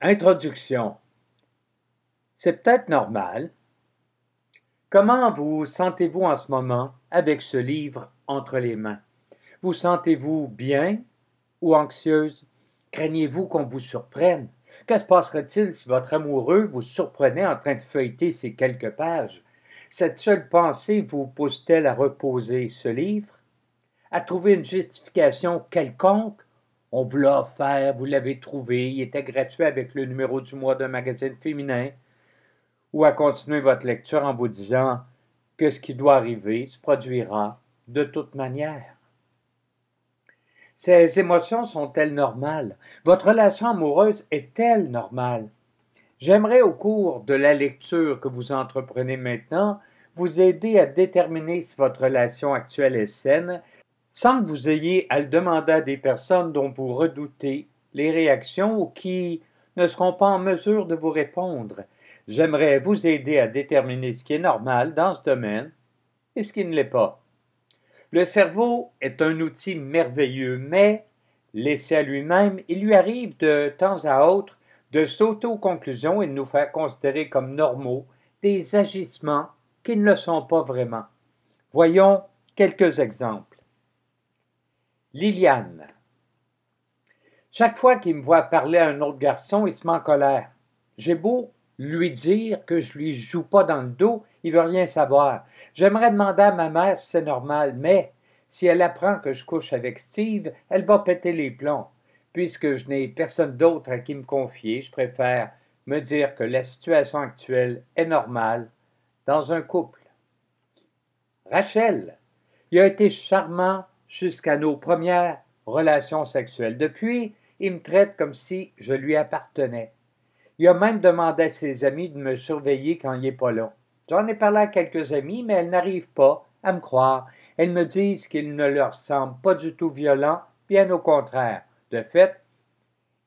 Introduction. C'est peut-être normal. Comment vous sentez-vous en ce moment avec ce livre entre les mains? Vous sentez-vous bien ou anxieuse? Craignez-vous qu'on vous surprenne? Que se passerait-il si votre amoureux vous surprenait en train de feuilleter ces quelques pages? Cette seule pensée vous pousse-t-elle à reposer ce livre? À trouver une justification quelconque on vous l'a offert, vous l'avez trouvé, il était gratuit avec le numéro du mois d'un magazine féminin, ou à continuer votre lecture en vous disant que ce qui doit arriver se produira de toute manière. Ces émotions sont-elles normales? Votre relation amoureuse est-elle normale? J'aimerais au cours de la lecture que vous entreprenez maintenant vous aider à déterminer si votre relation actuelle est saine sans que vous ayez à le demander à des personnes dont vous redoutez les réactions ou qui ne seront pas en mesure de vous répondre. J'aimerais vous aider à déterminer ce qui est normal dans ce domaine et ce qui ne l'est pas. Le cerveau est un outil merveilleux, mais laissé à lui-même, il lui arrive de temps à autre de sauter aux et de nous faire considérer comme normaux des agissements qui ne le sont pas vraiment. Voyons quelques exemples. Liliane. Chaque fois qu'il me voit parler à un autre garçon, il se met en colère. J'ai beau lui dire que je lui joue pas dans le dos, il veut rien savoir. J'aimerais demander à ma mère si c'est normal, mais si elle apprend que je couche avec Steve, elle va péter les plombs. Puisque je n'ai personne d'autre à qui me confier, je préfère me dire que la situation actuelle est normale dans un couple. Rachel, il a été charmant jusqu'à nos premières relations sexuelles. Depuis, il me traite comme si je lui appartenais. Il a même demandé à ses amis de me surveiller quand il n'est pas là. J'en ai parlé à quelques amis, mais elles n'arrivent pas à me croire. Elles me disent qu'il ne leur semble pas du tout violent, bien au contraire. De fait,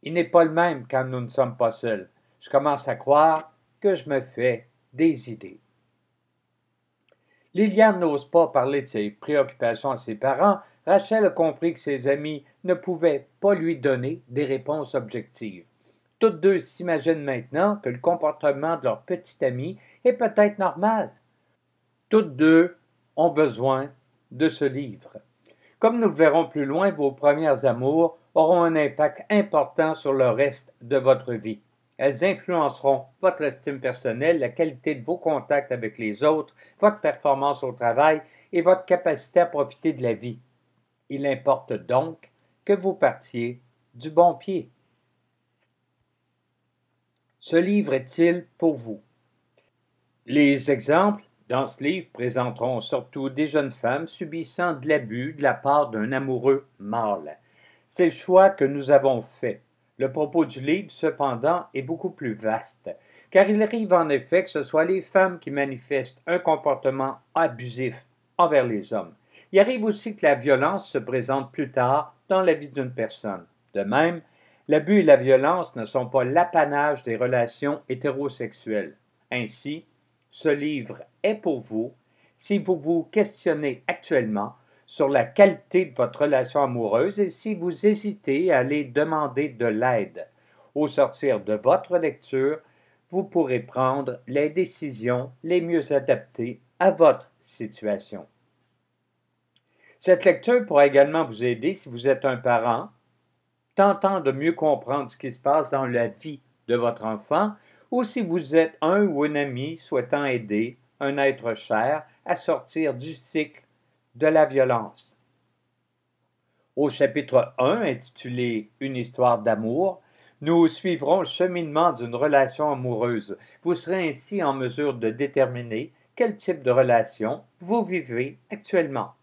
il n'est pas le même quand nous ne sommes pas seuls. Je commence à croire que je me fais des idées. Liliane n'ose pas parler de ses préoccupations à ses parents, Rachel a compris que ses amis ne pouvaient pas lui donner des réponses objectives. Toutes deux s'imaginent maintenant que le comportement de leur petite amie est peut-être normal. Toutes deux ont besoin de ce livre. Comme nous le verrons plus loin, vos premières amours auront un impact important sur le reste de votre vie. Elles influenceront votre estime personnelle, la qualité de vos contacts avec les autres, votre performance au travail et votre capacité à profiter de la vie. Il importe donc que vous partiez du bon pied. Ce livre est-il pour vous? Les exemples dans ce livre présenteront surtout des jeunes femmes subissant de l'abus de la part d'un amoureux mâle. C'est le choix que nous avons fait. Le propos du livre, cependant, est beaucoup plus vaste, car il arrive en effet que ce soit les femmes qui manifestent un comportement abusif envers les hommes. Il arrive aussi que la violence se présente plus tard dans la vie d'une personne. De même, l'abus et la violence ne sont pas l'apanage des relations hétérosexuelles. Ainsi, ce livre est pour vous si vous vous questionnez actuellement sur la qualité de votre relation amoureuse et si vous hésitez à aller demander de l'aide. Au sortir de votre lecture, vous pourrez prendre les décisions les mieux adaptées à votre situation. Cette lecture pourra également vous aider si vous êtes un parent tentant de mieux comprendre ce qui se passe dans la vie de votre enfant ou si vous êtes un ou une amie souhaitant aider un être cher à sortir du cycle de la violence. Au chapitre 1, intitulé Une histoire d'amour, nous suivrons le cheminement d'une relation amoureuse. Vous serez ainsi en mesure de déterminer quel type de relation vous vivez actuellement.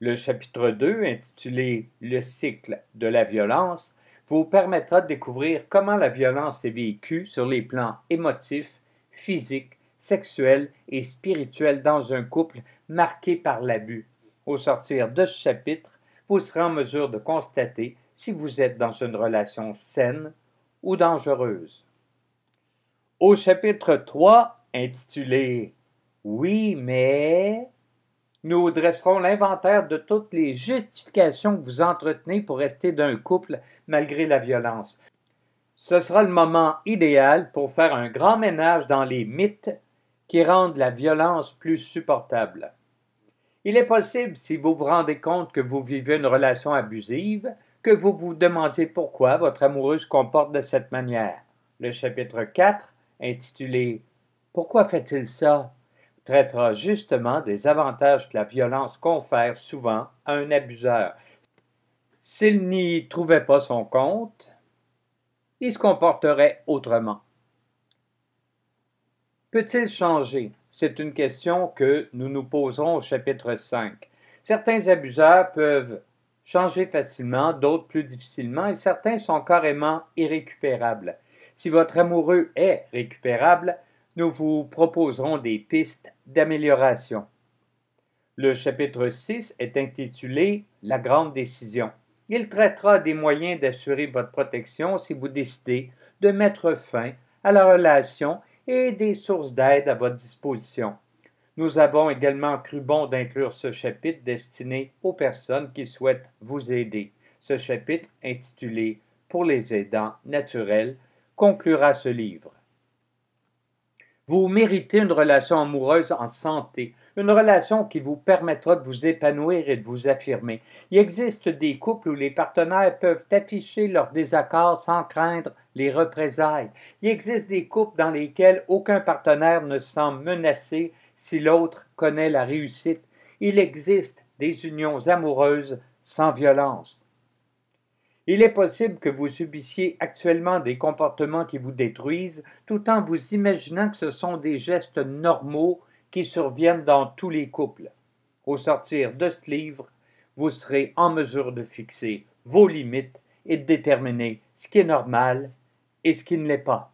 Le chapitre 2, intitulé Le cycle de la violence, vous permettra de découvrir comment la violence est vécue sur les plans émotifs, physiques, sexuels et spirituels dans un couple marqué par l'abus. Au sortir de ce chapitre, vous serez en mesure de constater si vous êtes dans une relation saine ou dangereuse. Au chapitre 3, intitulé Oui, mais nous dresserons l'inventaire de toutes les justifications que vous entretenez pour rester d'un couple malgré la violence. ce sera le moment idéal pour faire un grand ménage dans les mythes qui rendent la violence plus supportable. Il est possible, si vous vous rendez compte que vous vivez une relation abusive, que vous vous demandiez pourquoi votre amoureux se comporte de cette manière. Le chapitre 4, intitulé Pourquoi fait-il ça? Traitera justement des avantages que la violence confère souvent à un abuseur. S'il n'y trouvait pas son compte, il se comporterait autrement. Peut-il changer? C'est une question que nous nous poserons au chapitre 5. Certains abuseurs peuvent changer facilement, d'autres plus difficilement, et certains sont carrément irrécupérables. Si votre amoureux est récupérable, nous vous proposerons des pistes d'amélioration. Le chapitre 6 est intitulé La grande décision. Il traitera des moyens d'assurer votre protection si vous décidez de mettre fin à la relation et des sources d'aide à votre disposition. Nous avons également cru bon d'inclure ce chapitre destiné aux personnes qui souhaitent vous aider. Ce chapitre, intitulé Pour les aidants naturels, conclura ce livre. Vous méritez une relation amoureuse en santé, une relation qui vous permettra de vous épanouir et de vous affirmer. Il existe des couples où les partenaires peuvent afficher leur désaccord sans craindre les représailles. Il existe des couples dans lesquels aucun partenaire ne se sent menacé si l'autre connaît la réussite. Il existe des unions amoureuses sans violence. Il est possible que vous subissiez actuellement des comportements qui vous détruisent, tout en vous imaginant que ce sont des gestes normaux qui surviennent dans tous les couples. Au sortir de ce livre, vous serez en mesure de fixer vos limites et de déterminer ce qui est normal et ce qui ne l'est pas.